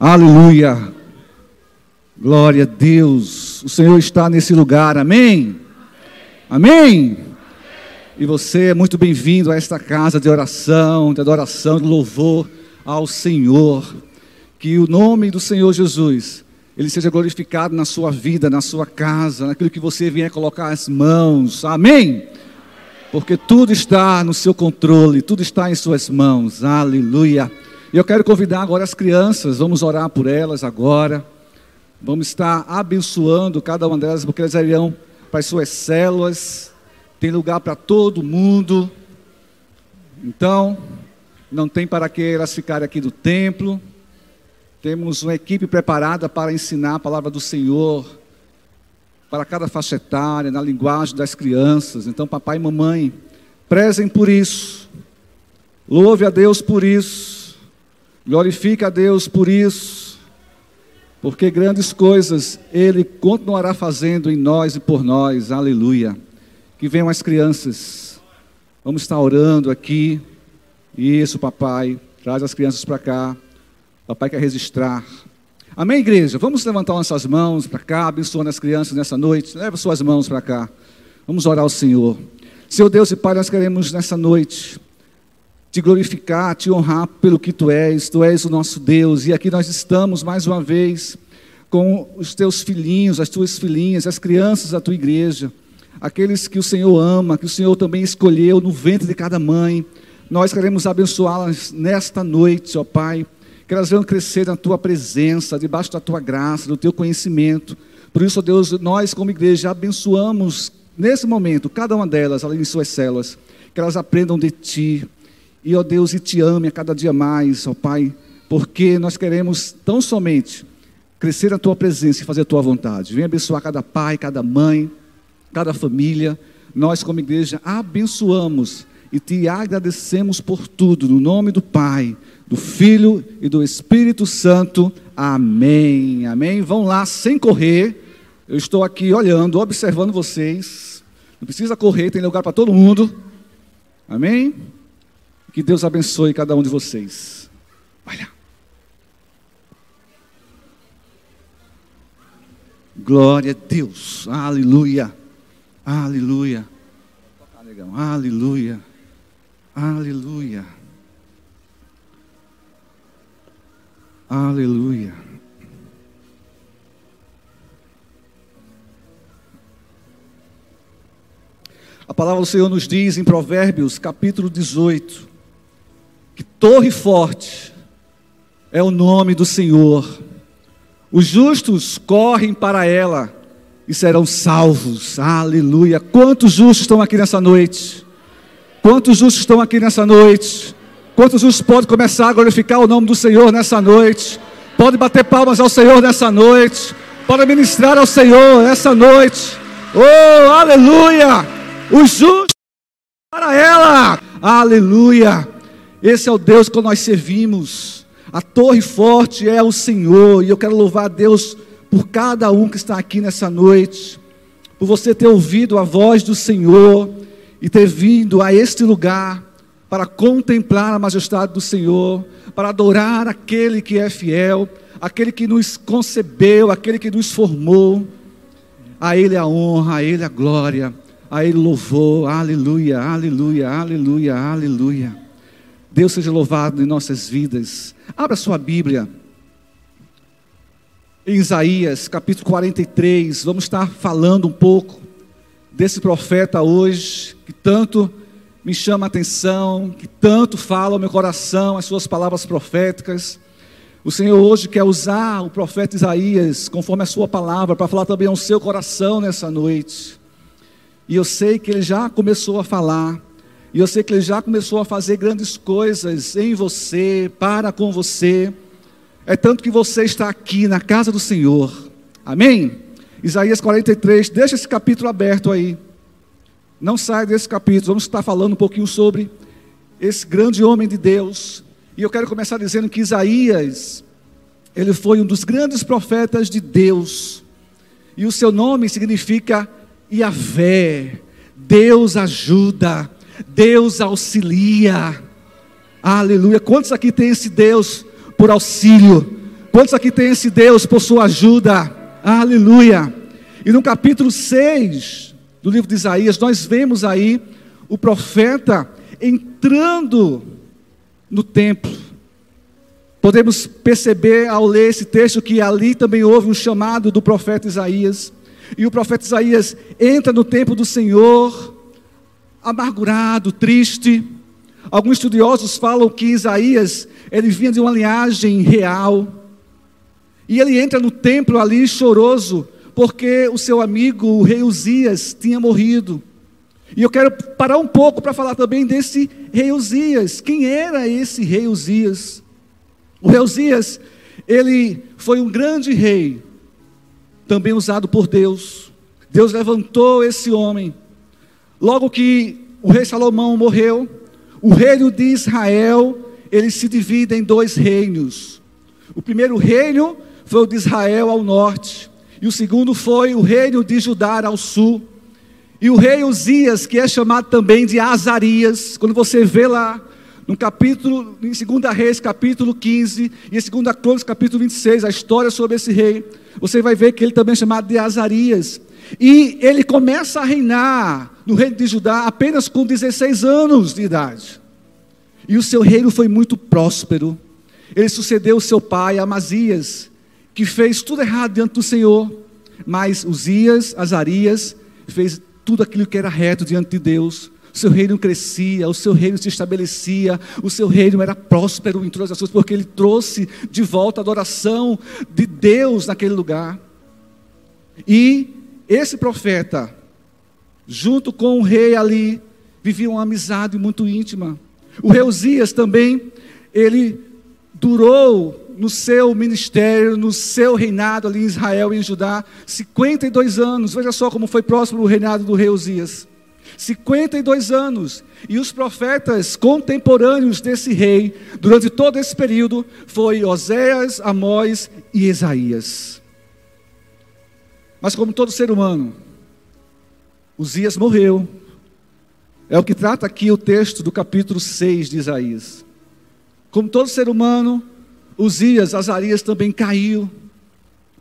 Aleluia. Glória a Deus. O Senhor está nesse lugar. Amém. Amém. E você é muito bem-vindo a esta casa de oração, de adoração, de louvor ao Senhor. Que o nome do Senhor Jesus, ele seja glorificado na sua vida, na sua casa, naquilo que você vier colocar as mãos. Amém. Porque tudo está no seu controle, tudo está em suas mãos. Aleluia. E eu quero convidar agora as crianças, vamos orar por elas agora. Vamos estar abençoando cada uma delas, porque elas irão para as suas células. Tem lugar para todo mundo. Então, não tem para que elas ficarem aqui do templo. Temos uma equipe preparada para ensinar a palavra do Senhor para cada faixa etária, na linguagem das crianças. Então, papai e mamãe, prezem por isso. Louve a Deus por isso. Glorifique a Deus por isso, porque grandes coisas Ele continuará fazendo em nós e por nós, aleluia. Que venham as crianças, vamos estar orando aqui. Isso, papai, traz as crianças para cá. Papai quer registrar. Amém, igreja? Vamos levantar nossas mãos para cá, abençoando as crianças nessa noite. Leva suas mãos para cá. Vamos orar ao Senhor. Senhor Deus e Pai, nós queremos nessa noite te glorificar, te honrar pelo que tu és, tu és o nosso Deus, e aqui nós estamos mais uma vez com os teus filhinhos, as tuas filhinhas, as crianças da tua igreja, aqueles que o Senhor ama, que o Senhor também escolheu no ventre de cada mãe. Nós queremos abençoá-las nesta noite, ó Pai, que elas venham crescer na tua presença, debaixo da tua graça, do teu conhecimento. Por isso, ó Deus, nós como igreja abençoamos nesse momento cada uma delas, além de suas células, que elas aprendam de ti, e, ó Deus, e te ame a cada dia mais, ó Pai, porque nós queremos tão somente crescer na tua presença e fazer a tua vontade. Venha abençoar cada pai, cada mãe, cada família. Nós, como igreja, abençoamos e te agradecemos por tudo, no nome do Pai, do Filho e do Espírito Santo. Amém. Amém. Vão lá sem correr. Eu estou aqui olhando, observando vocês. Não precisa correr, tem lugar para todo mundo. Amém. Que Deus abençoe cada um de vocês. Olha. Glória a Deus. Aleluia. Aleluia. Aleluia. Aleluia. Aleluia. A palavra do Senhor nos diz em Provérbios, capítulo 18, que torre forte é o nome do Senhor. Os justos correm para ela e serão salvos. Aleluia. Quantos justos estão aqui nessa noite? Quantos justos estão aqui nessa noite? Quantos justos podem começar a glorificar o nome do Senhor nessa noite? Pode bater palmas ao Senhor nessa noite. Pode ministrar ao Senhor nessa noite. Oh, aleluia! Os justos para ela. Aleluia. Esse é o Deus que nós servimos. A torre forte é o Senhor. E eu quero louvar a Deus por cada um que está aqui nessa noite. Por você ter ouvido a voz do Senhor e ter vindo a este lugar para contemplar a majestade do Senhor, para adorar aquele que é fiel, aquele que nos concebeu, aquele que nos formou. A Ele a honra, a Ele a glória, a Ele louvor. Aleluia, aleluia, aleluia, aleluia. Deus seja louvado em nossas vidas. Abra sua Bíblia. Em Isaías, capítulo 43, vamos estar falando um pouco desse profeta hoje, que tanto me chama a atenção, que tanto fala ao meu coração as suas palavras proféticas. O Senhor hoje quer usar o profeta Isaías, conforme a sua palavra, para falar também ao seu coração nessa noite. E eu sei que ele já começou a falar. E eu sei que ele já começou a fazer grandes coisas em você, para com você. É tanto que você está aqui na casa do Senhor. Amém? Isaías 43, deixa esse capítulo aberto aí. Não sai desse capítulo. Vamos estar falando um pouquinho sobre esse grande homem de Deus. E eu quero começar dizendo que Isaías, ele foi um dos grandes profetas de Deus. E o seu nome significa Yahvé. Deus ajuda. Deus auxilia. Aleluia. Quantos aqui tem esse Deus por auxílio, Quantos aqui tem esse Deus por sua ajuda? Aleluia. E no capítulo 6 do livro de Isaías, nós vemos aí o profeta entrando no templo. Podemos perceber ao ler esse texto que ali também houve um chamado do profeta Isaías. E o profeta Isaías entra no templo do Senhor, amargurado, triste. Alguns estudiosos falam que Isaías, ele vinha de uma linhagem real. E ele entra no templo ali choroso, porque o seu amigo, o rei Uzias, tinha morrido. E eu quero parar um pouco para falar também desse rei Uzias. Quem era esse rei Uzias? O rei Uzias, ele foi um grande rei, também usado por Deus. Deus levantou esse homem. Logo que o rei Salomão morreu, o reino de Israel, ele se divide em dois reinos. O primeiro reino foi o de Israel ao norte, e o segundo foi o reino de Judá ao sul. E o rei Uzias, que é chamado também de Azarias, quando você vê lá no capítulo, em 2 Reis, capítulo 15, e em 2 Crônicas, capítulo 26, a história sobre esse rei, você vai ver que ele também é chamado de Azarias. E ele começa a reinar no reino de Judá apenas com 16 anos de idade. E o seu reino foi muito próspero. Ele sucedeu seu pai, Amazias, que fez tudo errado diante do Senhor. Mas Uzias, Azarias, fez tudo aquilo que era reto diante de Deus o seu reino crescia, o seu reino se estabelecia, o seu reino era próspero em todas as coisas, porque ele trouxe de volta a adoração de Deus naquele lugar. E esse profeta, junto com o rei ali, vivia uma amizade muito íntima. O rei Uzias também, ele durou no seu ministério, no seu reinado ali em Israel e em Judá, 52 anos. Veja só como foi próximo o reinado do rei Uzias. 52 anos. E os profetas contemporâneos desse rei, durante todo esse período, foi Oséias, Amós e Isaías. Mas como todo ser humano, Uzias morreu. É o que trata aqui o texto do capítulo 6 de Isaías. Como todo ser humano, Uzias, Azarias também caiu,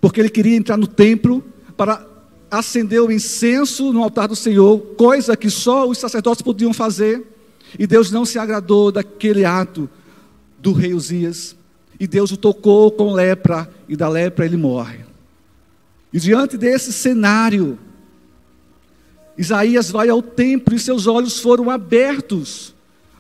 porque ele queria entrar no templo para acendeu o incenso no altar do Senhor, coisa que só os sacerdotes podiam fazer, e Deus não se agradou daquele ato do rei Uzias, e Deus o tocou com lepra, e da lepra ele morre. E diante desse cenário, Isaías vai ao templo e seus olhos foram abertos,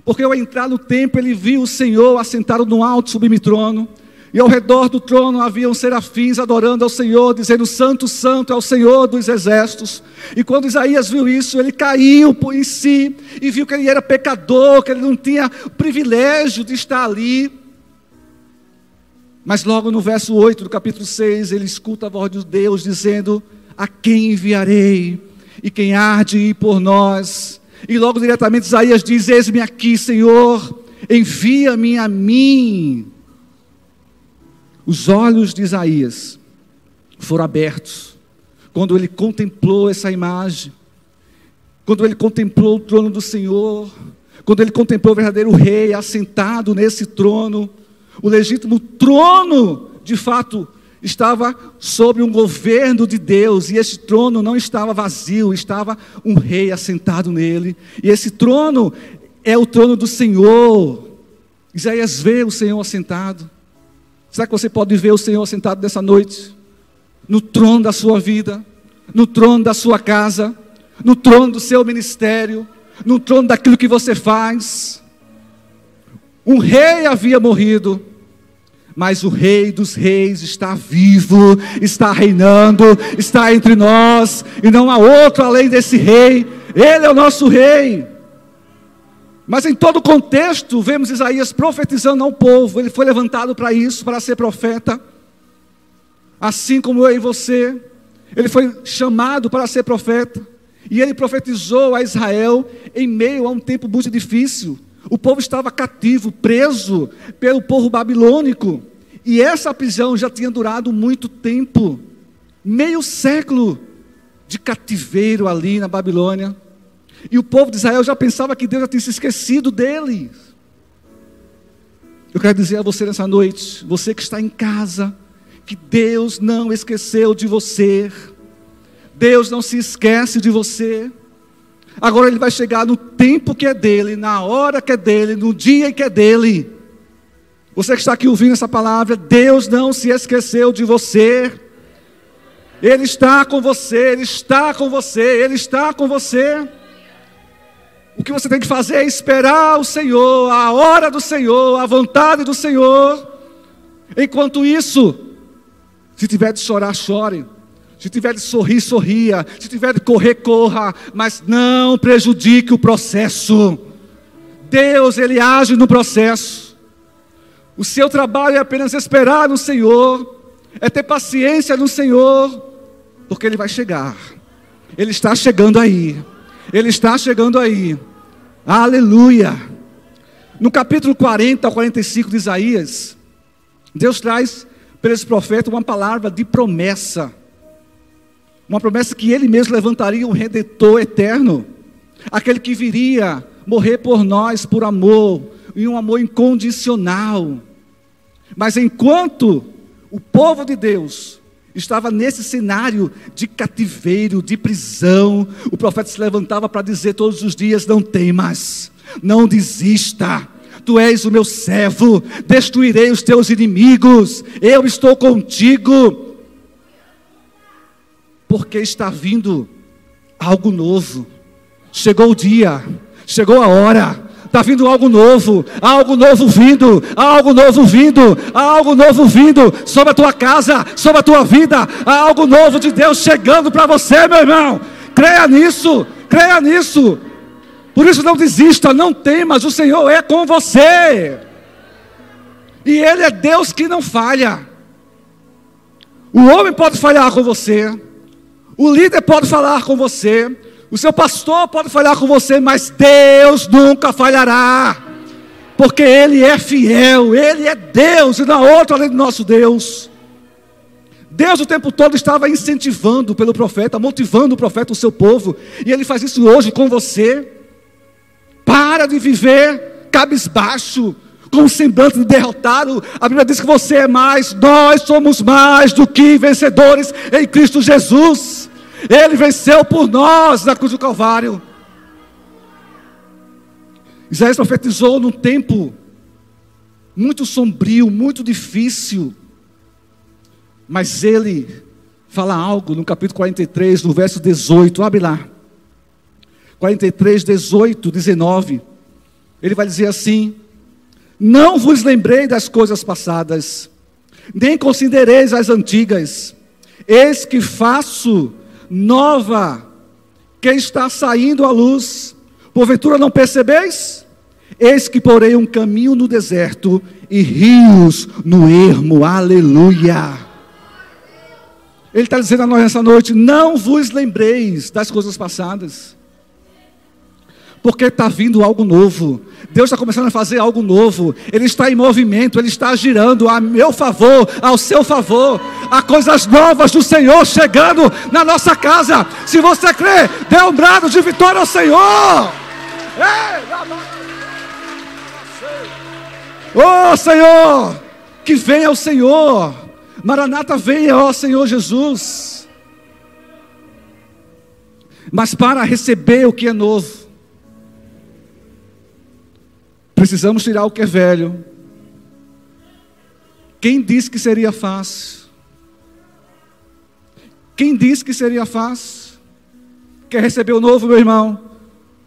porque ao entrar no templo ele viu o Senhor assentado no alto sublime trono, e ao redor do trono haviam serafins adorando ao Senhor, dizendo: Santo, Santo é o Senhor dos exércitos. E quando Isaías viu isso, ele caiu em si e viu que ele era pecador, que ele não tinha privilégio de estar ali. Mas logo no verso 8 do capítulo 6, ele escuta a voz de Deus dizendo: A quem enviarei? E quem há de ir por nós? E logo diretamente Isaías diz: Eis-me aqui, Senhor, envia-me a mim. Os olhos de Isaías foram abertos quando ele contemplou essa imagem, quando ele contemplou o trono do Senhor, quando ele contemplou o verdadeiro rei assentado nesse trono, o legítimo trono, de fato, estava sobre um governo de Deus, e esse trono não estava vazio, estava um rei assentado nele, e esse trono é o trono do Senhor. Isaías vê o Senhor assentado. Será que você pode ver o Senhor sentado nessa noite? No trono da sua vida, no trono da sua casa, no trono do seu ministério, no trono daquilo que você faz. Um rei havia morrido, mas o Rei dos Reis está vivo, está reinando, está entre nós, e não há outro além desse Rei, Ele é o nosso Rei. Mas em todo contexto, vemos Isaías profetizando ao povo. Ele foi levantado para isso, para ser profeta. Assim como eu e você. Ele foi chamado para ser profeta. E ele profetizou a Israel em meio a um tempo muito difícil. O povo estava cativo, preso pelo povo babilônico. E essa prisão já tinha durado muito tempo meio século de cativeiro ali na Babilônia. E o povo de Israel já pensava que Deus já tinha se esquecido deles. Eu quero dizer a você nessa noite, você que está em casa, que Deus não esqueceu de você. Deus não se esquece de você. Agora ele vai chegar no tempo que é dele, na hora que é dele, no dia que é dele. Você que está aqui ouvindo essa palavra, Deus não se esqueceu de você. Ele está com você, Ele está com você, Ele está com você. O que você tem que fazer é esperar o Senhor, a hora do Senhor, a vontade do Senhor. Enquanto isso, se tiver de chorar, chore. Se tiver de sorrir, sorria. Se tiver de correr, corra. Mas não prejudique o processo. Deus, Ele age no processo. O seu trabalho é apenas esperar no Senhor. É ter paciência no Senhor. Porque Ele vai chegar. Ele está chegando aí. Ele está chegando aí. Aleluia. No capítulo 40 ao 45 de Isaías, Deus traz para esse profeta uma palavra de promessa. Uma promessa que ele mesmo levantaria um redentor eterno, aquele que viria morrer por nós por amor, e um amor incondicional. Mas enquanto o povo de Deus estava nesse cenário de cativeiro, de prisão, o profeta se levantava para dizer todos os dias: Não temas, não desista. Tu és o meu servo, destruirei os teus inimigos, eu estou contigo porque está vindo algo novo. Chegou o dia, chegou a hora. Está vindo algo novo, algo novo vindo, algo novo vindo, algo novo vindo sobre a tua casa, sobre a tua vida, algo novo de Deus chegando para você, meu irmão. Creia nisso, creia nisso. Por isso não desista, não temas, o Senhor é com você. E Ele é Deus que não falha. O homem pode falhar com você, o líder pode falar com você, o seu pastor pode falar com você, mas Deus nunca falhará, porque Ele é fiel, Ele é Deus e não há outro além do nosso Deus. Deus o tempo todo estava incentivando pelo profeta, motivando o profeta, o seu povo, e Ele faz isso hoje com você. Para de viver cabisbaixo, com um semblante de derrotado. A Bíblia diz que você é mais, nós somos mais do que vencedores em Cristo Jesus. Ele venceu por nós na cruz do Calvário. Isaías profetizou num tempo muito sombrio, muito difícil. Mas ele fala algo no capítulo 43, no verso 18. Abre lá. 43, 18, 19. Ele vai dizer assim: Não vos lembrei das coisas passadas, nem considereis as antigas. Eis que faço nova que está saindo à luz. Porventura não percebeis? Eis que porei um caminho no deserto e rios no ermo. Aleluia. Ele está dizendo a nós essa noite: não vos lembreis das coisas passadas porque está vindo algo novo. Deus está começando a fazer algo novo. Ele está em movimento, Ele está girando a meu favor, ao seu favor. Há coisas novas do Senhor chegando na nossa casa. Se você crê, dê um brado de vitória ao Senhor. Oh Senhor, que venha o Senhor. Maranata venha, ó Senhor Jesus. Mas para receber o que é novo, Precisamos tirar o que é velho. Quem disse que seria fácil? Quem disse que seria fácil? Quer receber o novo, meu irmão?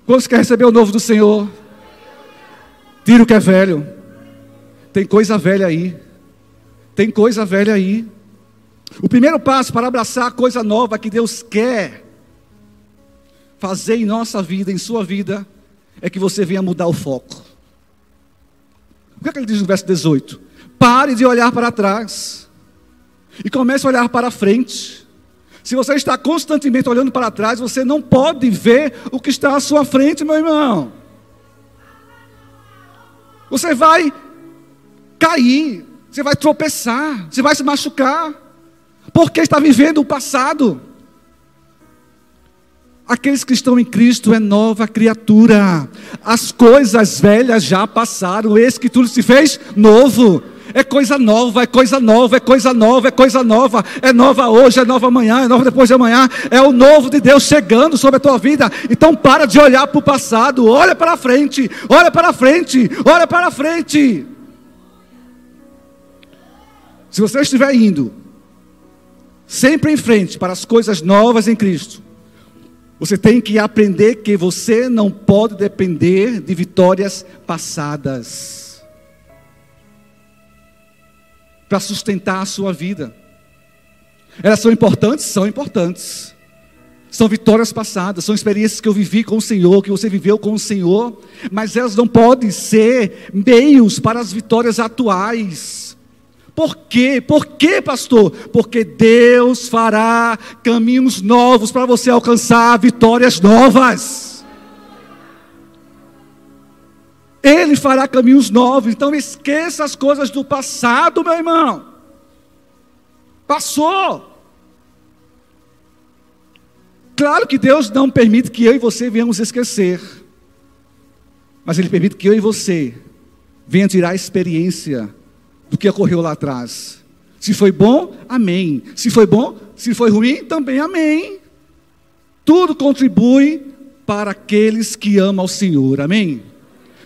Quantos quer receber o novo do Senhor? Tira o que é velho. Tem coisa velha aí. Tem coisa velha aí. O primeiro passo para abraçar a coisa nova que Deus quer fazer em nossa vida, em sua vida, é que você venha mudar o foco. O que, é que ele diz no verso 18? Pare de olhar para trás e comece a olhar para frente. Se você está constantemente olhando para trás, você não pode ver o que está à sua frente, meu irmão. Você vai cair, você vai tropeçar, você vai se machucar, porque está vivendo o passado. Aqueles que estão em Cristo é nova criatura. As coisas velhas já passaram, eis que tudo se fez novo. É coisa nova, é coisa nova, é coisa nova, é coisa nova. É nova hoje, é nova amanhã, é nova depois de amanhã. É o novo de Deus chegando sobre a tua vida. Então para de olhar para o passado, olha para frente, olha para frente, olha para frente. Se você estiver indo sempre em frente para as coisas novas em Cristo, você tem que aprender que você não pode depender de vitórias passadas para sustentar a sua vida. Elas são importantes? São importantes. São vitórias passadas, são experiências que eu vivi com o Senhor, que você viveu com o Senhor, mas elas não podem ser meios para as vitórias atuais. Por quê? Por quê, pastor? Porque Deus fará caminhos novos para você alcançar vitórias novas. Ele fará caminhos novos. Então esqueça as coisas do passado, meu irmão. Passou. Claro que Deus não permite que eu e você venhamos esquecer. Mas Ele permite que eu e você venha tirar a experiência do que ocorreu lá atrás. Se foi bom, amém. Se foi bom, se foi ruim, também amém. Tudo contribui para aqueles que amam ao Senhor, amém?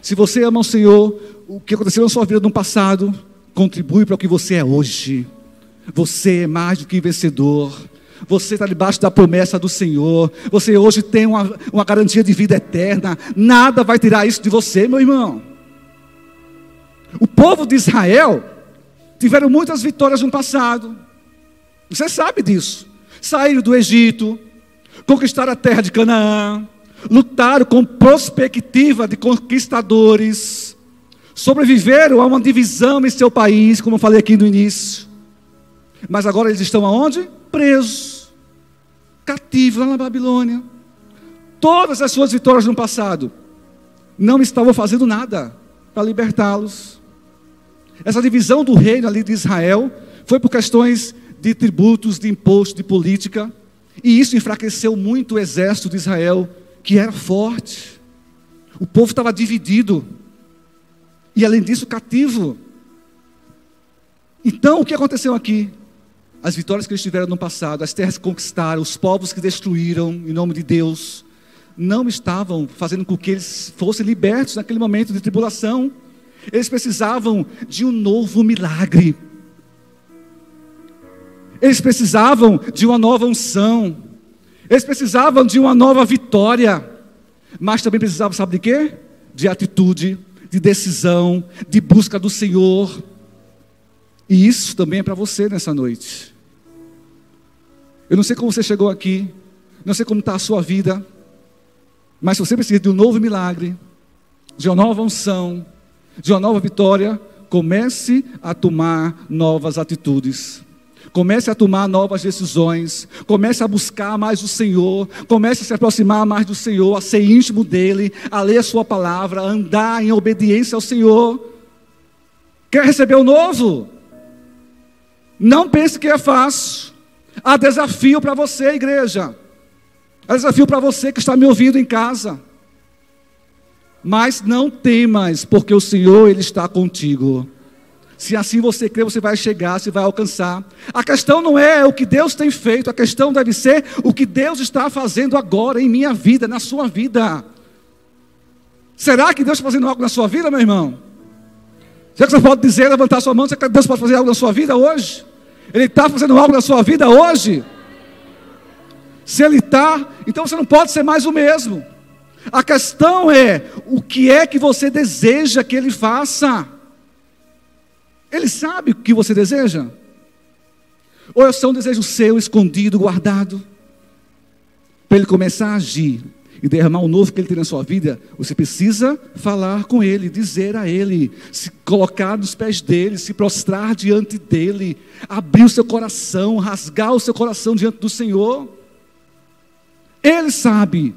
Se você ama o Senhor, o que aconteceu na sua vida no passado contribui para o que você é hoje. Você é mais do que vencedor. Você está debaixo da promessa do Senhor. Você hoje tem uma, uma garantia de vida eterna. Nada vai tirar isso de você, meu irmão. O povo de Israel tiveram muitas vitórias no passado. Você sabe disso. Saíram do Egito, conquistaram a terra de Canaã, lutaram com perspectiva de conquistadores, sobreviveram a uma divisão em seu país, como eu falei aqui no início. Mas agora eles estão aonde? Presos, cativos lá na Babilônia. Todas as suas vitórias no passado não estavam fazendo nada para libertá-los. Essa divisão do reino ali de Israel foi por questões de tributos, de impostos, de política, e isso enfraqueceu muito o exército de Israel, que era forte. O povo estava dividido, e além disso, cativo. Então, o que aconteceu aqui? As vitórias que eles tiveram no passado, as terras que conquistaram, os povos que destruíram em nome de Deus, não estavam fazendo com que eles fossem libertos naquele momento de tribulação. Eles precisavam de um novo milagre. Eles precisavam de uma nova unção. Eles precisavam de uma nova vitória. Mas também precisavam, sabe de quê? De atitude, de decisão, de busca do Senhor. E isso também é para você nessa noite. Eu não sei como você chegou aqui, não sei como está a sua vida, mas se você precisa de um novo milagre, de uma nova unção, de uma nova vitória, comece a tomar novas atitudes. Comece a tomar novas decisões, comece a buscar mais o Senhor, comece a se aproximar mais do Senhor, a ser íntimo dele, a ler a sua palavra, a andar em obediência ao Senhor. Quer receber o novo? Não pense que é fácil. Há desafio para você, igreja. Há desafio para você que está me ouvindo em casa. Mas não temas, porque o Senhor ele está contigo. Se assim você crê, você vai chegar, você vai alcançar. A questão não é o que Deus tem feito, a questão deve ser o que Deus está fazendo agora em minha vida, na sua vida. Será que Deus está fazendo algo na sua vida, meu irmão? Será que você pode dizer, levantar sua mão, será que Deus pode fazer algo na sua vida hoje? Ele está fazendo algo na sua vida hoje? Se Ele está, então você não pode ser mais o mesmo. A questão é: o que é que você deseja que ele faça? Ele sabe o que você deseja? Ou é só um desejo seu, escondido, guardado? Para ele começar a agir e derramar o novo que ele tem na sua vida, você precisa falar com ele, dizer a ele, se colocar nos pés dele, se prostrar diante dele, abrir o seu coração, rasgar o seu coração diante do Senhor. Ele sabe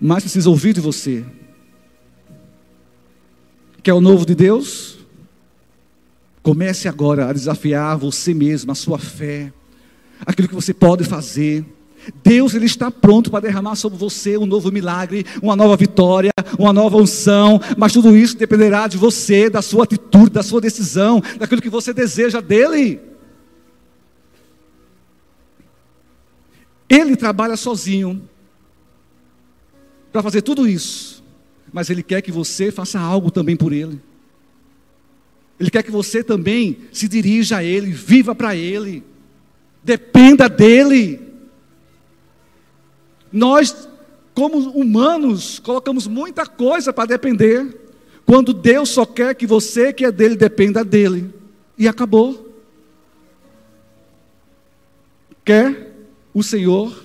mas precisa ouvir de você. Quer o novo de Deus? Comece agora a desafiar você mesmo, a sua fé, aquilo que você pode fazer. Deus ele está pronto para derramar sobre você um novo milagre, uma nova vitória, uma nova unção, mas tudo isso dependerá de você, da sua atitude, da sua decisão, daquilo que você deseja dele. Ele trabalha sozinho para fazer tudo isso, mas ele quer que você faça algo também por ele. Ele quer que você também se dirija a ele, viva para ele, dependa dele. Nós, como humanos, colocamos muita coisa para depender, quando Deus só quer que você, que é dele, dependa dele. E acabou. Quer o Senhor,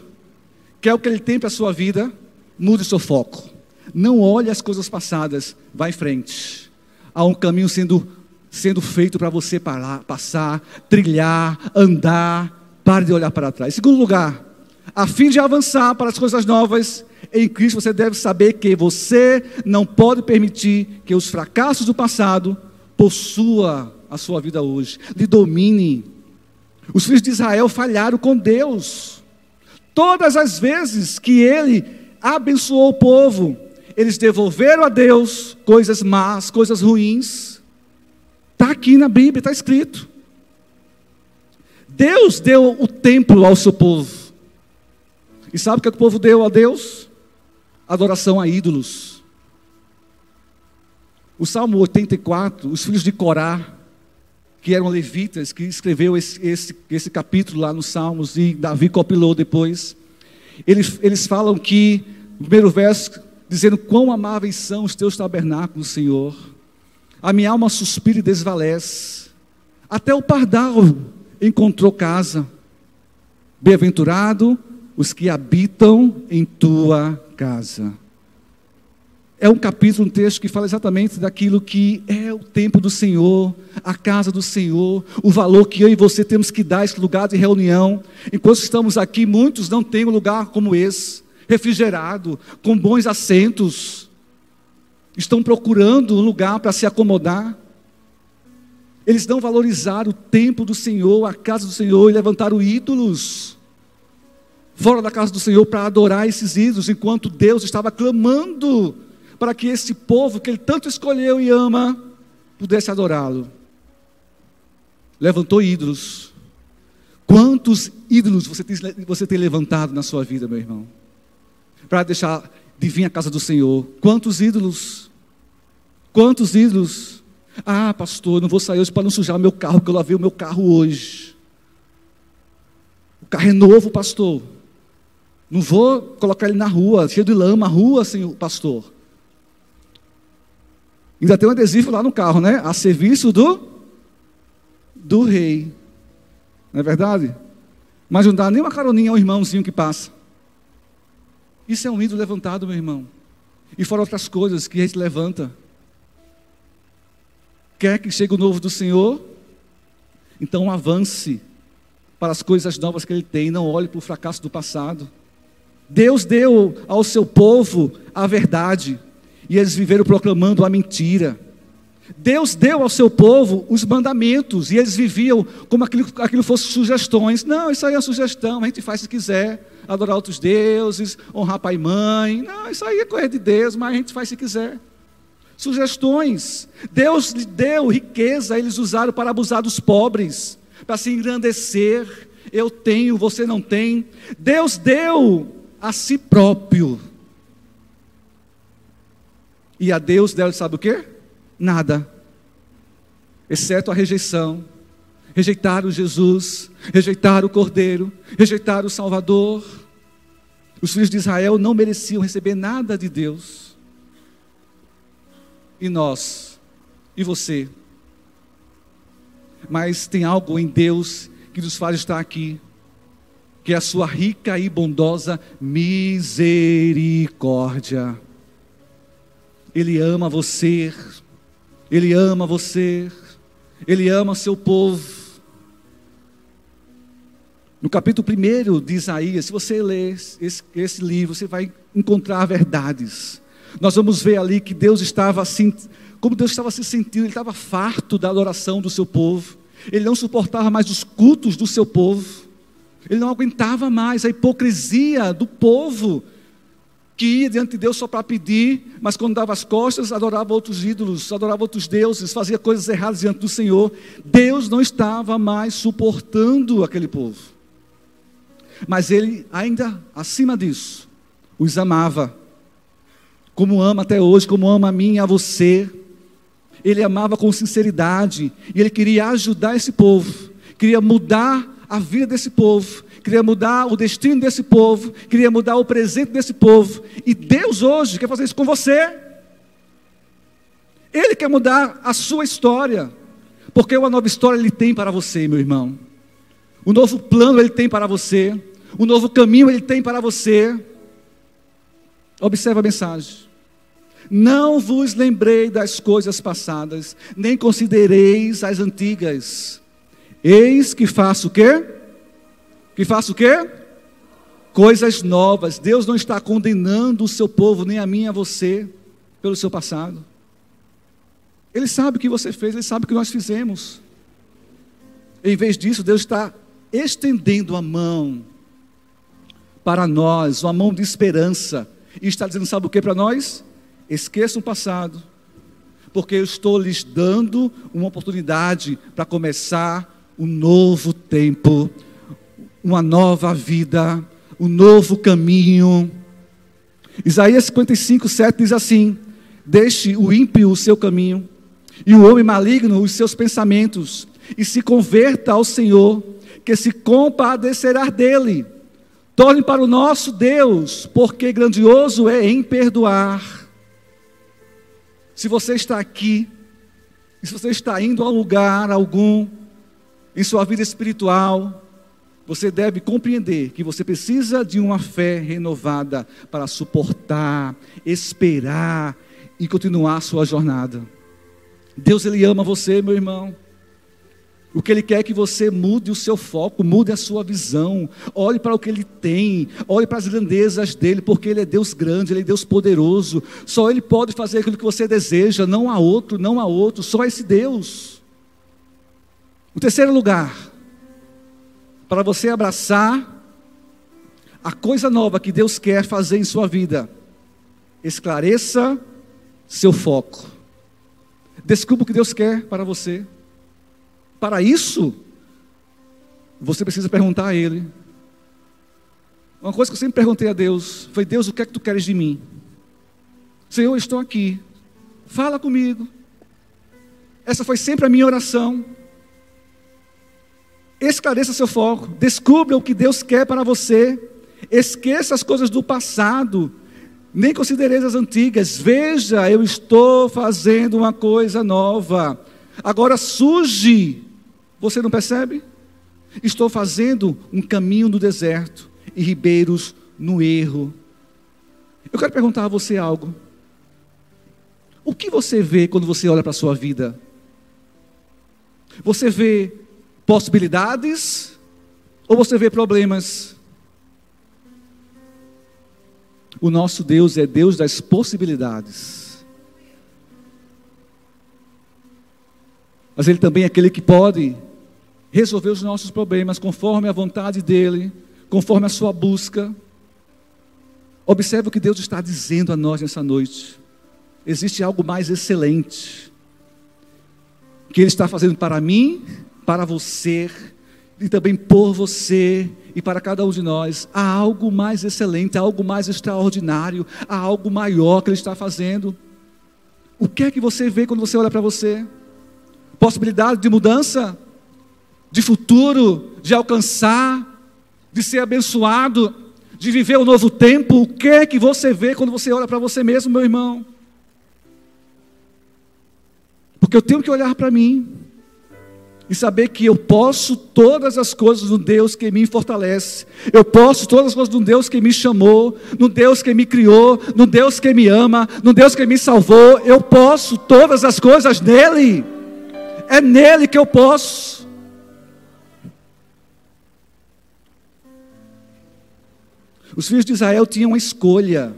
quer o que Ele tem para a sua vida, mude seu foco. Não olhe as coisas passadas, vá em frente. Há um caminho sendo, sendo feito para você parar, passar, trilhar, andar. Pare de olhar para trás. Em segundo lugar, a fim de avançar para as coisas novas, em Cristo você deve saber que você não pode permitir que os fracassos do passado possua a sua vida hoje, lhe domine. Os filhos de Israel falharam com Deus. Todas as vezes que ele abençoou o povo, eles devolveram a Deus coisas más, coisas ruins. Está aqui na Bíblia, está escrito. Deus deu o templo ao seu povo. E sabe o que, é que o povo deu a Deus? Adoração a ídolos. O Salmo 84, os filhos de Corá, que eram levitas, que escreveu esse, esse, esse capítulo lá nos Salmos, e Davi copilou depois, eles, eles falam que, no primeiro verso, dizendo: Quão amáveis são os teus tabernáculos, Senhor. A minha alma suspira e desvalece. Até o pardal encontrou casa. Bem-aventurado os que habitam em tua casa. É um capítulo, um texto que fala exatamente daquilo que é o tempo do Senhor, a casa do Senhor, o valor que eu e você temos que dar a esse lugar de reunião. Enquanto estamos aqui, muitos não têm um lugar como esse, refrigerado, com bons assentos. Estão procurando um lugar para se acomodar. Eles não valorizaram o tempo do Senhor, a casa do Senhor e levantaram ídolos fora da casa do Senhor para adorar esses ídolos, enquanto Deus estava clamando para que esse povo que Ele tanto escolheu e ama pudesse adorá-lo. Levantou ídolos. Quantos ídolos você tem, você tem levantado na sua vida, meu irmão? Para deixar de vir à casa do Senhor. Quantos ídolos? Quantos ídolos? Ah, pastor, não vou sair hoje para não sujar meu carro, porque eu lavei o meu carro hoje. O carro é novo, pastor. Não vou colocar ele na rua, cheio de lama, rua, senhor pastor. Ainda tem um adesivo lá no carro, né? A serviço do do rei. Não é verdade? Mas não dá nem uma caroninha ao irmãozinho que passa. Isso é um ídolo levantado, meu irmão. E fora outras coisas que a gente levanta. Quer que chegue o novo do Senhor? Então avance para as coisas novas que Ele tem. Não olhe para o fracasso do passado. Deus deu ao seu povo a verdade, e eles viveram proclamando a mentira. Deus deu ao seu povo os mandamentos, e eles viviam como aquilo, aquilo fosse sugestões. Não, isso aí é sugestão, a gente faz se quiser. Adorar outros deuses, honrar pai e mãe. Não, isso aí é coisa de Deus, mas a gente faz se quiser. Sugestões. Deus lhe deu riqueza, eles usaram para abusar dos pobres, para se engrandecer. Eu tenho, você não tem. Deus deu a si próprio. E a Deus dela sabe o que? Nada. Exceto a rejeição. Rejeitaram Jesus, rejeitaram o Cordeiro, rejeitaram o Salvador. Os filhos de Israel não mereciam receber nada de Deus. E nós? E você? Mas tem algo em Deus que nos faz estar aqui que é a sua rica e bondosa misericórdia. Ele ama você, Ele ama você, Ele ama seu povo. No capítulo 1 de Isaías, se você ler esse, esse, livro, você vai encontrar verdades. Nós vamos ver ali que Deus estava assim, como Deus estava se sentindo, Ele estava farto da adoração do seu povo, Ele não suportava mais os cultos do seu povo. Ele não aguentava mais a hipocrisia do povo que ia diante de Deus só para pedir, mas quando dava as costas, adorava outros ídolos, adorava outros deuses, fazia coisas erradas diante do Senhor. Deus não estava mais suportando aquele povo. Mas ele, ainda acima disso, os amava, como ama até hoje, como ama a mim e a você. Ele amava com sinceridade e ele queria ajudar esse povo, queria mudar a vida desse povo, queria mudar o destino desse povo, queria mudar o presente desse povo. E Deus hoje quer fazer isso com você. Ele quer mudar a sua história, porque uma nova história ele tem para você, meu irmão. Um novo plano ele tem para você, um novo caminho ele tem para você. Observe a mensagem. Não vos lembrei das coisas passadas, nem considereis as antigas. Eis que faço o quê? Que faço o quê? Coisas novas. Deus não está condenando o seu povo, nem a mim, a você, pelo seu passado. Ele sabe o que você fez, ele sabe o que nós fizemos. Em vez disso, Deus está estendendo a mão para nós, uma mão de esperança, e está dizendo: sabe o que para nós? Esqueça o passado, porque eu estou lhes dando uma oportunidade para começar um novo tempo, uma nova vida, um novo caminho. Isaías 55, 7 diz assim: Deixe o ímpio o seu caminho, e o homem maligno os seus pensamentos, e se converta ao Senhor, que se compadecerá dele. Torne para o nosso Deus, porque grandioso é em perdoar. Se você está aqui, se você está indo a lugar algum, em sua vida espiritual, você deve compreender que você precisa de uma fé renovada para suportar, esperar e continuar a sua jornada. Deus ele ama você, meu irmão. O que Ele quer é que você mude o seu foco, mude a sua visão, olhe para o que Ele tem, olhe para as grandezas dEle, porque Ele é Deus grande, Ele é Deus poderoso. Só Ele pode fazer aquilo que você deseja, não há outro, não há outro, só esse Deus. O terceiro lugar, para você abraçar a coisa nova que Deus quer fazer em sua vida, esclareça seu foco. Descubra o que Deus quer para você. Para isso, você precisa perguntar a Ele. Uma coisa que eu sempre perguntei a Deus foi: Deus, o que é que tu queres de mim? Senhor, eu estou aqui. Fala comigo. Essa foi sempre a minha oração. Esclareça seu foco, descubra o que Deus quer para você, esqueça as coisas do passado, nem considereis as antigas. Veja, eu estou fazendo uma coisa nova. Agora surge, você não percebe? Estou fazendo um caminho no deserto e ribeiros no erro. Eu quero perguntar a você algo. O que você vê quando você olha para a sua vida? Você vê possibilidades ou você vê problemas? O nosso Deus é Deus das possibilidades. Mas Ele também é aquele que pode resolver os nossos problemas conforme a vontade dEle, conforme a sua busca. Observe o que Deus está dizendo a nós nessa noite. Existe algo mais excelente que Ele está fazendo para mim para você e também por você e para cada um de nós, há algo mais excelente, há algo mais extraordinário, há algo maior que Ele está fazendo. O que é que você vê quando você olha para você? Possibilidade de mudança, de futuro, de alcançar, de ser abençoado, de viver um novo tempo. O que é que você vê quando você olha para você mesmo, meu irmão? Porque eu tenho que olhar para mim e saber que eu posso todas as coisas no Deus que me fortalece. Eu posso todas as coisas no Deus que me chamou, no Deus que me criou, no Deus que me ama, no Deus que me salvou. Eu posso todas as coisas nele. É nele que eu posso. Os filhos de Israel tinham uma escolha.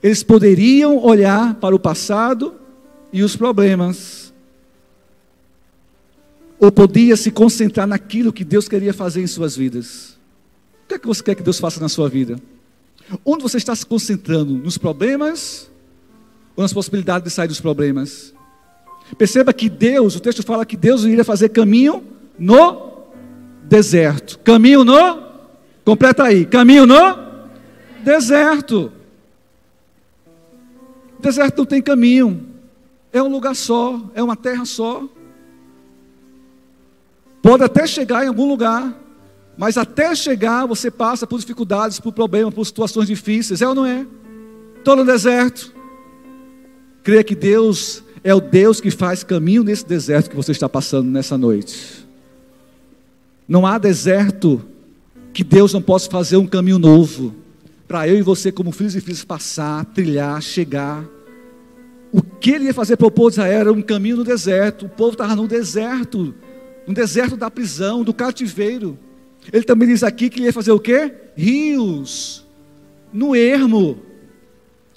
Eles poderiam olhar para o passado e os problemas ou podia se concentrar naquilo que Deus queria fazer em suas vidas? O que é que você quer que Deus faça na sua vida? Onde você está se concentrando? Nos problemas ou nas possibilidades de sair dos problemas? Perceba que Deus, o texto fala que Deus iria fazer caminho no deserto. Caminho no? Completa aí. Caminho no deserto. Deserto não tem caminho. É um lugar só, é uma terra só. Pode até chegar em algum lugar, mas até chegar você passa por dificuldades, por problemas, por situações difíceis, é ou não é? Estou no deserto. Creia que Deus é o Deus que faz caminho nesse deserto que você está passando nessa noite. Não há deserto que Deus não possa fazer um caminho novo para eu e você, como filhos e filhas, passar, trilhar, chegar. O que ele ia fazer para o povo de Israel era um caminho no deserto. O povo estava no deserto no deserto da prisão, do cativeiro. Ele também diz aqui que ele ia fazer o quê? Rios, no ermo.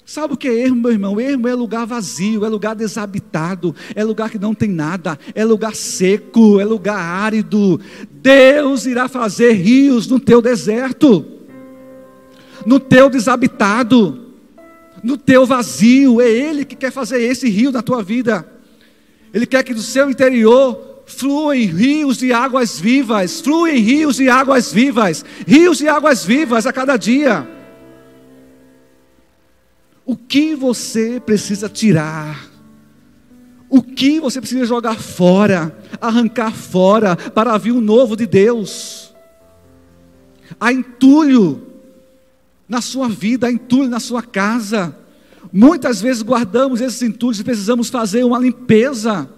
Sabe o que é ermo, meu irmão? Ermo é lugar vazio, é lugar desabitado, é lugar que não tem nada, é lugar seco, é lugar árido. Deus irá fazer rios no teu deserto, no teu desabitado, no teu vazio. É Ele que quer fazer esse rio na tua vida. Ele quer que do seu interior fluem rios de águas vivas, fluem rios de águas vivas, rios de águas vivas a cada dia. O que você precisa tirar? O que você precisa jogar fora, arrancar fora, para vir o novo de Deus? Há entulho na sua vida, há entulho na sua casa. Muitas vezes guardamos esses entulhos e precisamos fazer uma limpeza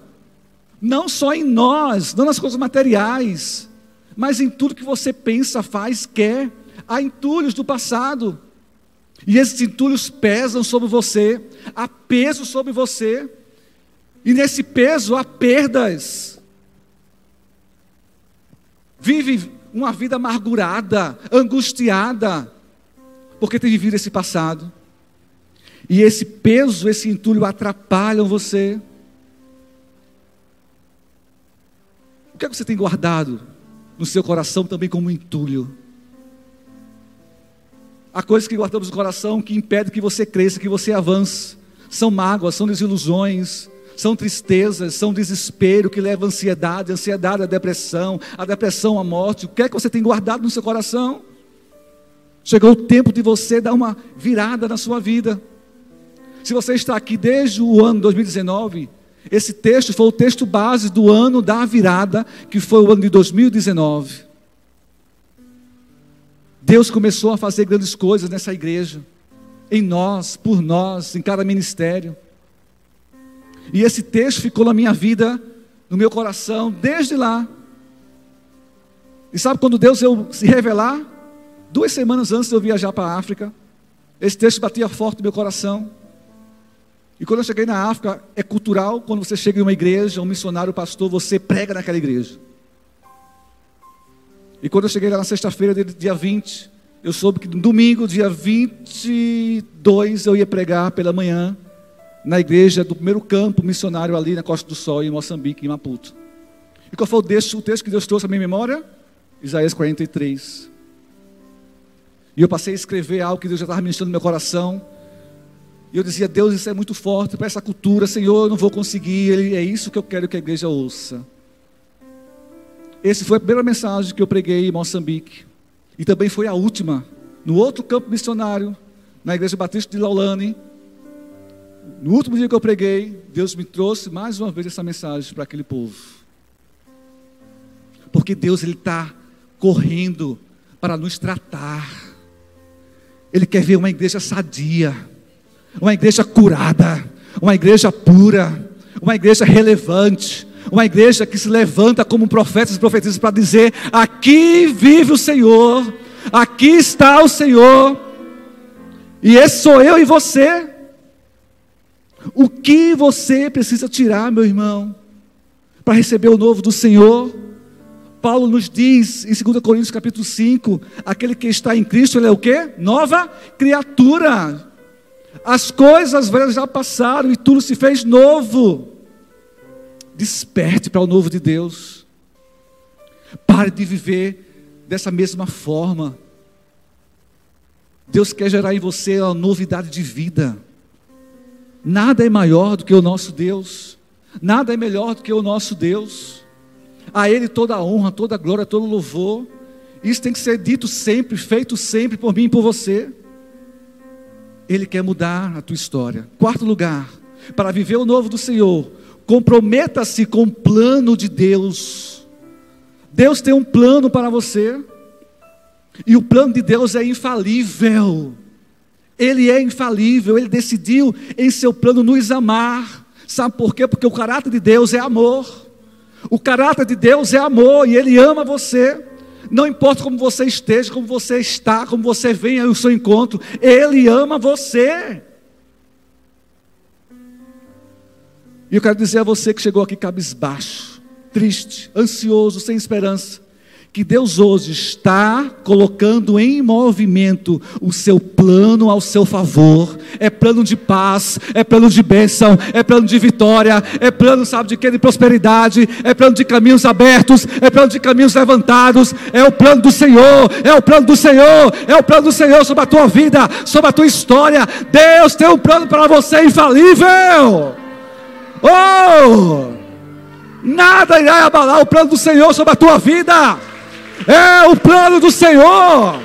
não só em nós, não nas coisas materiais, mas em tudo que você pensa, faz, quer. Há entulhos do passado. E esses entulhos pesam sobre você, há peso sobre você. E nesse peso há perdas. Vive uma vida amargurada, angustiada, porque tem vivido esse passado. E esse peso, esse entulho atrapalham você. Que é que você tem guardado no seu coração também como entulho? Há coisas que guardamos no coração que impedem que você cresça, que você avance. São mágoas, são desilusões, são tristezas, são desespero que leva à ansiedade, a ansiedade à depressão, a depressão à morte. O que é que você tem guardado no seu coração? Chegou o tempo de você dar uma virada na sua vida. Se você está aqui desde o ano 2019, esse texto foi o texto base do ano da virada, que foi o ano de 2019. Deus começou a fazer grandes coisas nessa igreja, em nós, por nós, em cada ministério. E esse texto ficou na minha vida, no meu coração, desde lá. E sabe quando Deus eu se revelar? Duas semanas antes de eu viajar para a África, esse texto batia forte no meu coração. E quando eu cheguei na África, é cultural, quando você chega em uma igreja, um missionário, um pastor, você prega naquela igreja. E quando eu cheguei lá na sexta-feira, dia 20, eu soube que no domingo, dia 22, eu ia pregar pela manhã na igreja do primeiro campo missionário ali na Costa do Sol, em Moçambique, em Maputo. E qual foi o texto, o texto que Deus trouxe à minha memória? Isaías 43. E eu passei a escrever algo que Deus já estava ministrando no meu coração. E eu dizia, Deus, isso é muito forte para essa cultura, Senhor, eu não vou conseguir, Ele, é isso que eu quero que a igreja ouça. Essa foi a primeira mensagem que eu preguei em Moçambique. E também foi a última, no outro campo missionário, na igreja batista de Laulane. No último dia que eu preguei, Deus me trouxe mais uma vez essa mensagem para aquele povo. Porque Deus está correndo para nos tratar. Ele quer ver uma igreja sadia uma igreja curada, uma igreja pura, uma igreja relevante, uma igreja que se levanta como profetas e profetisas para dizer: aqui vive o Senhor, aqui está o Senhor, e esse sou eu e você. O que você precisa tirar, meu irmão, para receber o novo do Senhor? Paulo nos diz em 2 Coríntios capítulo 5, aquele que está em Cristo, ele é o que? Nova criatura. As coisas velhas já passaram e tudo se fez novo. Desperte para o novo de Deus. Pare de viver dessa mesma forma. Deus quer gerar em você uma novidade de vida. Nada é maior do que o nosso Deus. Nada é melhor do que o nosso Deus. A Ele toda a honra, toda a glória, todo o louvor. Isso tem que ser dito sempre, feito sempre por mim e por você. Ele quer mudar a tua história. Quarto lugar, para viver o novo do Senhor, comprometa-se com o plano de Deus. Deus tem um plano para você. E o plano de Deus é infalível. Ele é infalível, ele decidiu em seu plano nos amar. Sabe por quê? Porque o caráter de Deus é amor. O caráter de Deus é amor e ele ama você. Não importa como você esteja, como você está, como você venha ao seu encontro, ele ama você. E eu quero dizer a você que chegou aqui cabisbaixo, triste, ansioso, sem esperança que Deus hoje está colocando em movimento o seu plano ao seu favor. É plano de paz, é plano de bênção, é plano de vitória, é plano, sabe de quê? De prosperidade, é plano de caminhos abertos, é plano de caminhos levantados, é o plano do Senhor, é o plano do Senhor, é o plano do Senhor sobre a tua vida, sobre a tua história. Deus tem um plano para você infalível. Oh! Nada irá abalar o plano do Senhor sobre a tua vida. É o plano do Senhor.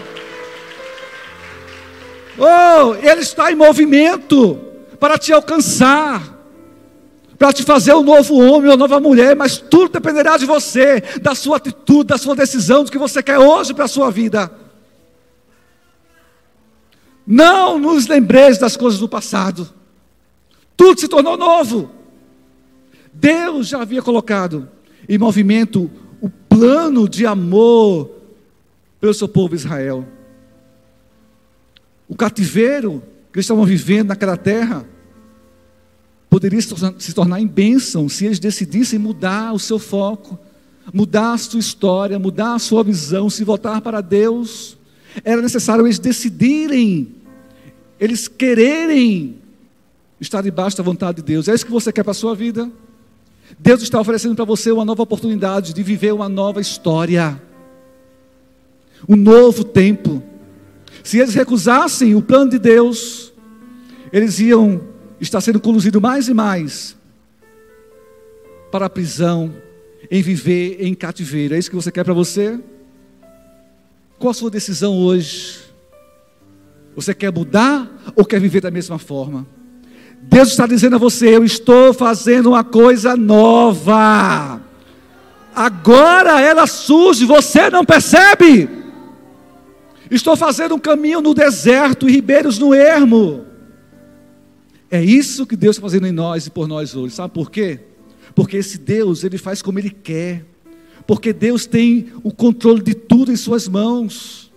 Oh, Ele está em movimento para te alcançar, para te fazer um novo homem, uma nova mulher, mas tudo dependerá de você, da sua atitude, da sua decisão, do que você quer hoje para a sua vida. Não nos lembreis das coisas do passado, tudo se tornou novo. Deus já havia colocado em movimento plano de amor pelo seu povo Israel. O cativeiro que eles estavam vivendo naquela terra poderia se tornar em bênção se eles decidissem mudar o seu foco, mudar a sua história, mudar a sua visão, se voltar para Deus. Era necessário eles decidirem, eles quererem estar debaixo da vontade de Deus. É isso que você quer para a sua vida? Deus está oferecendo para você uma nova oportunidade de viver uma nova história, um novo tempo. Se eles recusassem o plano de Deus, eles iam estar sendo conduzidos mais e mais para a prisão, em viver em cativeiro. É isso que você quer para você? Qual a sua decisão hoje? Você quer mudar ou quer viver da mesma forma? Deus está dizendo a você: Eu estou fazendo uma coisa nova. Agora ela surge, você não percebe. Estou fazendo um caminho no deserto e ribeiros no ermo. É isso que Deus está fazendo em nós e por nós hoje. Sabe por quê? Porque esse Deus, ele faz como ele quer. Porque Deus tem o controle de tudo em suas mãos.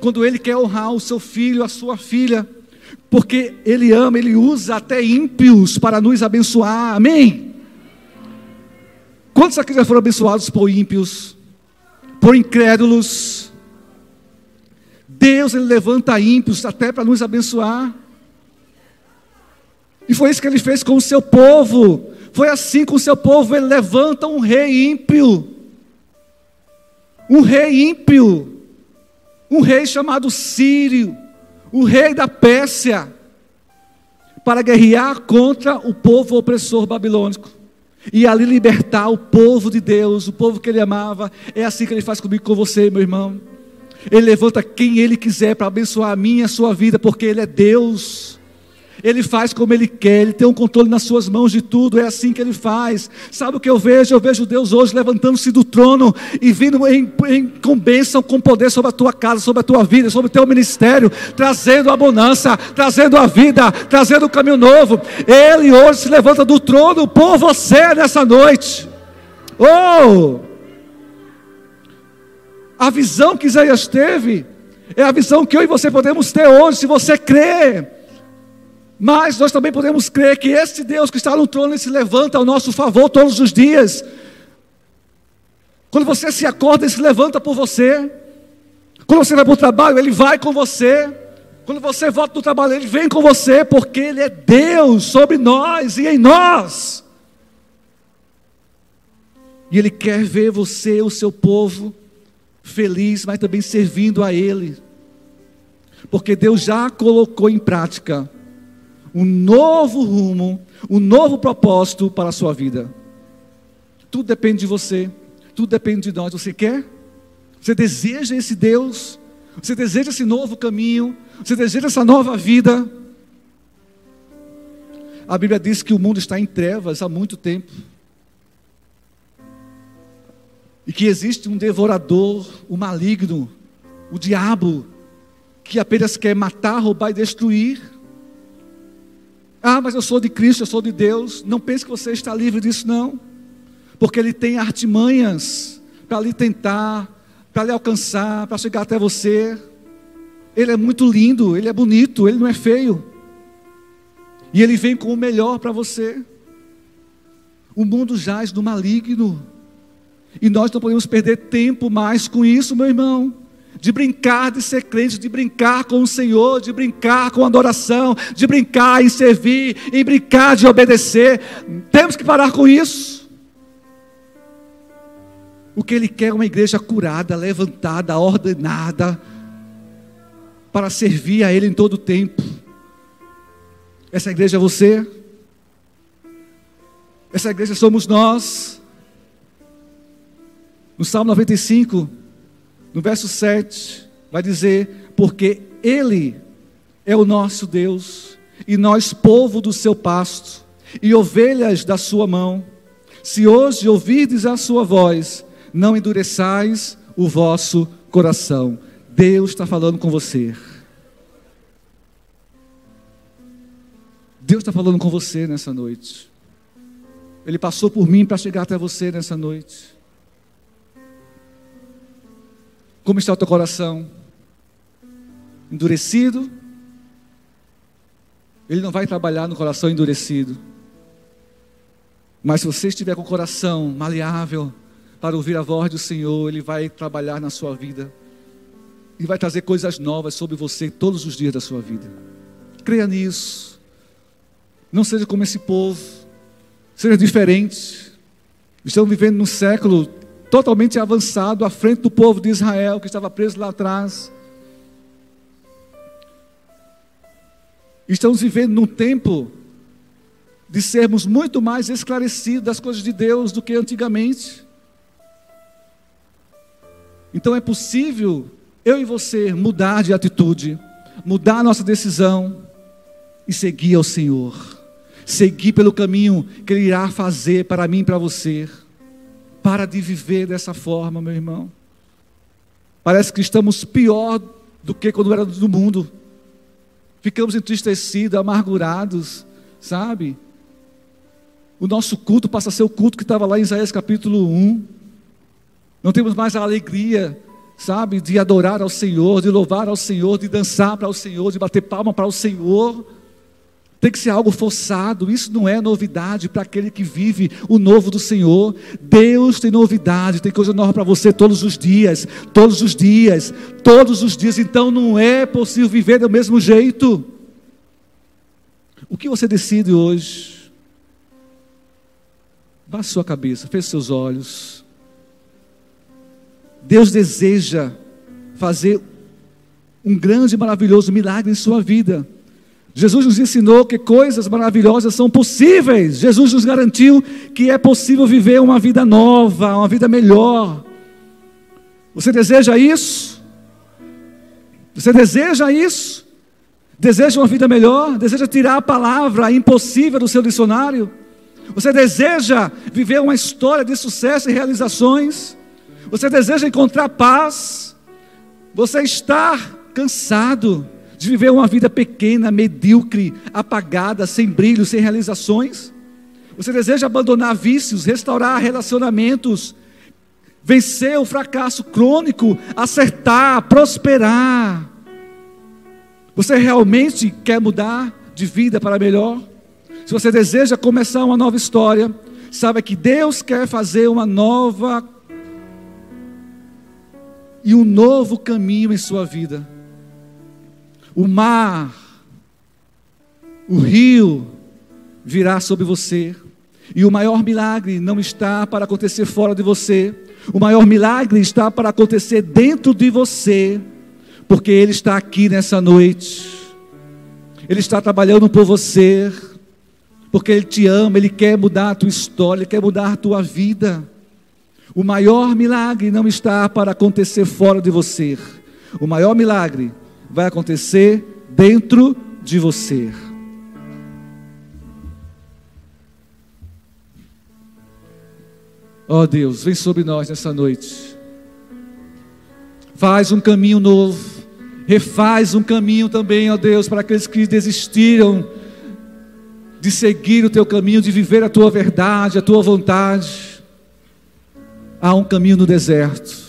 Quando ele quer honrar o seu filho, a sua filha, porque Ele ama, Ele usa até ímpios para nos abençoar, amém? Quantos aqui já foram abençoados por ímpios, por incrédulos? Deus, Ele levanta ímpios até para nos abençoar. E foi isso que Ele fez com o seu povo. Foi assim com o seu povo, Ele levanta um rei ímpio. Um rei ímpio. Um rei chamado Sírio o rei da Pérsia, para guerrear contra o povo opressor babilônico e ali libertar o povo de Deus, o povo que ele amava. É assim que ele faz comigo, com você, meu irmão. Ele levanta quem ele quiser para abençoar a minha e a sua vida, porque ele é Deus. Ele faz como Ele quer, Ele tem um controle nas suas mãos de tudo, é assim que Ele faz. Sabe o que eu vejo? Eu vejo Deus hoje levantando-se do trono e vindo em, em, com bênção, com poder sobre a tua casa, sobre a tua vida, sobre o teu ministério, trazendo a bonança, trazendo a vida, trazendo um caminho novo. Ele hoje se levanta do trono por você nessa noite. Oh! A visão que Isaías teve é a visão que eu e você podemos ter hoje, se você crer. Mas nós também podemos crer que esse Deus que está no trono se levanta ao nosso favor todos os dias. Quando você se acorda, ele se levanta por você. Quando você vai para o trabalho, ele vai com você. Quando você volta do trabalho, ele vem com você, porque ele é Deus sobre nós e em nós. E Ele quer ver você, o seu povo, feliz, mas também servindo a Ele. Porque Deus já colocou em prática um novo rumo, um novo propósito para a sua vida. Tudo depende de você, tudo depende de nós. Você quer? Você deseja esse Deus? Você deseja esse novo caminho? Você deseja essa nova vida? A Bíblia diz que o mundo está em trevas há muito tempo. E que existe um devorador, o maligno, o diabo, que apenas quer matar, roubar e destruir. Ah, mas eu sou de Cristo, eu sou de Deus. Não pense que você está livre disso, não. Porque ele tem artimanhas para lhe tentar, para lhe alcançar, para chegar até você. Ele é muito lindo, ele é bonito, ele não é feio. E ele vem com o melhor para você. O mundo jaz do maligno. E nós não podemos perder tempo mais com isso, meu irmão. De brincar de ser crente, de brincar com o Senhor, de brincar com adoração, de brincar em servir, em brincar de obedecer. Temos que parar com isso. O que ele quer é uma igreja curada, levantada, ordenada, para servir a Ele em todo o tempo. Essa igreja é você, essa igreja somos nós. No Salmo 95, no verso 7, vai dizer: Porque Ele é o nosso Deus, e nós, povo do seu pasto, e ovelhas da sua mão. Se hoje ouvirdes a sua voz, não endureçais o vosso coração. Deus está falando com você. Deus está falando com você nessa noite. Ele passou por mim para chegar até você nessa noite. Como está o teu coração? Endurecido? Ele não vai trabalhar no coração endurecido. Mas se você estiver com o coração maleável, para ouvir a voz do Senhor, Ele vai trabalhar na sua vida e vai trazer coisas novas sobre você todos os dias da sua vida. Creia nisso. Não seja como esse povo, seja diferente. Estamos vivendo num século totalmente avançado à frente do povo de Israel que estava preso lá atrás. Estamos vivendo num tempo de sermos muito mais esclarecidos das coisas de Deus do que antigamente. Então é possível eu e você mudar de atitude, mudar nossa decisão e seguir ao Senhor. Seguir pelo caminho que Ele irá fazer para mim e para você. Para de viver dessa forma, meu irmão. Parece que estamos pior do que quando era do mundo. Ficamos entristecidos, amargurados, sabe? O nosso culto passa a ser o culto que estava lá em Isaías capítulo 1 não temos mais a alegria, sabe, de adorar ao Senhor, de louvar ao Senhor, de dançar para o Senhor, de bater palma para o Senhor. Tem que ser algo forçado, isso não é novidade para aquele que vive o novo do Senhor. Deus tem novidade, tem coisa nova para você todos os dias, todos os dias, todos os dias. Então não é possível viver do mesmo jeito. O que você decide hoje? Baixe sua cabeça, feche seus olhos. Deus deseja fazer um grande e maravilhoso milagre em sua vida. Jesus nos ensinou que coisas maravilhosas são possíveis. Jesus nos garantiu que é possível viver uma vida nova, uma vida melhor. Você deseja isso? Você deseja isso? Deseja uma vida melhor? Deseja tirar a palavra impossível do seu dicionário? Você deseja viver uma história de sucesso e realizações? Você deseja encontrar paz? Você está cansado de viver uma vida pequena, medíocre, apagada, sem brilho, sem realizações? Você deseja abandonar vícios, restaurar relacionamentos, vencer o fracasso crônico, acertar, prosperar? Você realmente quer mudar de vida para melhor? Se você deseja começar uma nova história, saiba que Deus quer fazer uma nova e um novo caminho em sua vida. O mar, o rio virá sobre você, E o maior milagre não está para acontecer fora de você, o maior milagre está para acontecer dentro de você, porque Ele está aqui nessa noite, Ele está trabalhando por você, porque Ele te ama, Ele quer mudar a tua história, Ele quer mudar a tua vida. O maior milagre não está para acontecer fora de você, o maior milagre vai acontecer dentro de você. Ó oh Deus, vem sobre nós nessa noite. Faz um caminho novo. Refaz um caminho também, ó Deus, para aqueles que desistiram de seguir o teu caminho, de viver a tua verdade, a tua vontade. Há um caminho no deserto.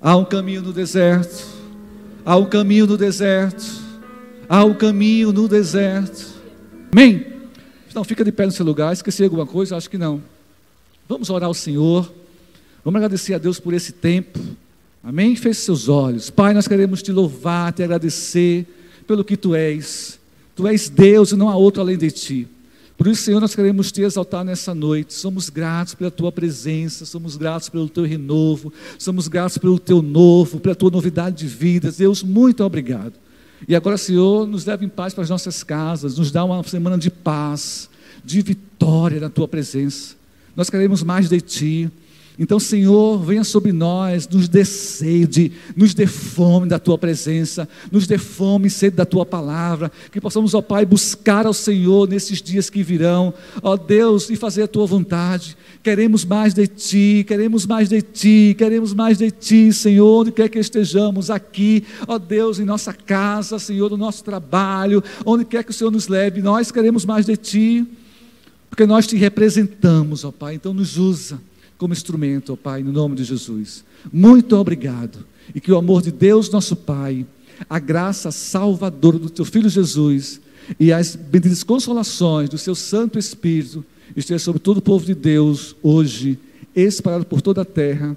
Há um caminho no deserto. Há um caminho no deserto. Há um caminho no deserto. Amém? Não, fica de pé no seu lugar. Esqueci alguma coisa? Acho que não. Vamos orar ao Senhor. Vamos agradecer a Deus por esse tempo. Amém? Feche seus olhos. Pai, nós queremos te louvar, te agradecer pelo que tu és. Tu és Deus e não há outro além de ti. Por isso, Senhor, nós queremos te exaltar nessa noite. Somos gratos pela tua presença, somos gratos pelo teu renovo, somos gratos pelo teu novo, pela tua novidade de vida. Deus, muito obrigado. E agora, Senhor, nos leve em paz para as nossas casas, nos dá uma semana de paz, de vitória na tua presença nós queremos mais de Ti. Então, Senhor, venha sobre nós, nos dê sede, nos dê fome da Tua presença, nos dê fome e sede da Tua palavra, que possamos, ó Pai, buscar ao Senhor nesses dias que virão, ó Deus, e fazer a Tua vontade. Queremos mais de Ti, queremos mais de Ti, queremos mais de Ti, Senhor, onde quer que estejamos, aqui, ó Deus, em nossa casa, Senhor, no nosso trabalho, onde quer que o Senhor nos leve, nós queremos mais de Ti porque nós te representamos, ó Pai, então nos usa como instrumento, ó Pai, no nome de Jesus. Muito obrigado. E que o amor de Deus, nosso Pai, a graça salvadora do teu Filho Jesus e as benditas consolações do seu Santo Espírito esteja sobre todo o povo de Deus hoje, espalhado por toda a terra,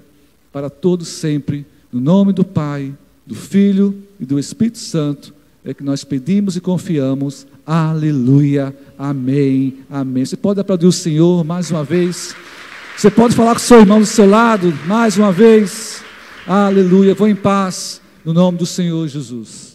para todos sempre, no nome do Pai, do Filho e do Espírito Santo, é que nós pedimos e confiamos. Aleluia. Amém. Amém. Você pode aplaudir o Senhor mais uma vez. Você pode falar com seu irmão do seu lado mais uma vez. Aleluia. Vou em paz no nome do Senhor Jesus.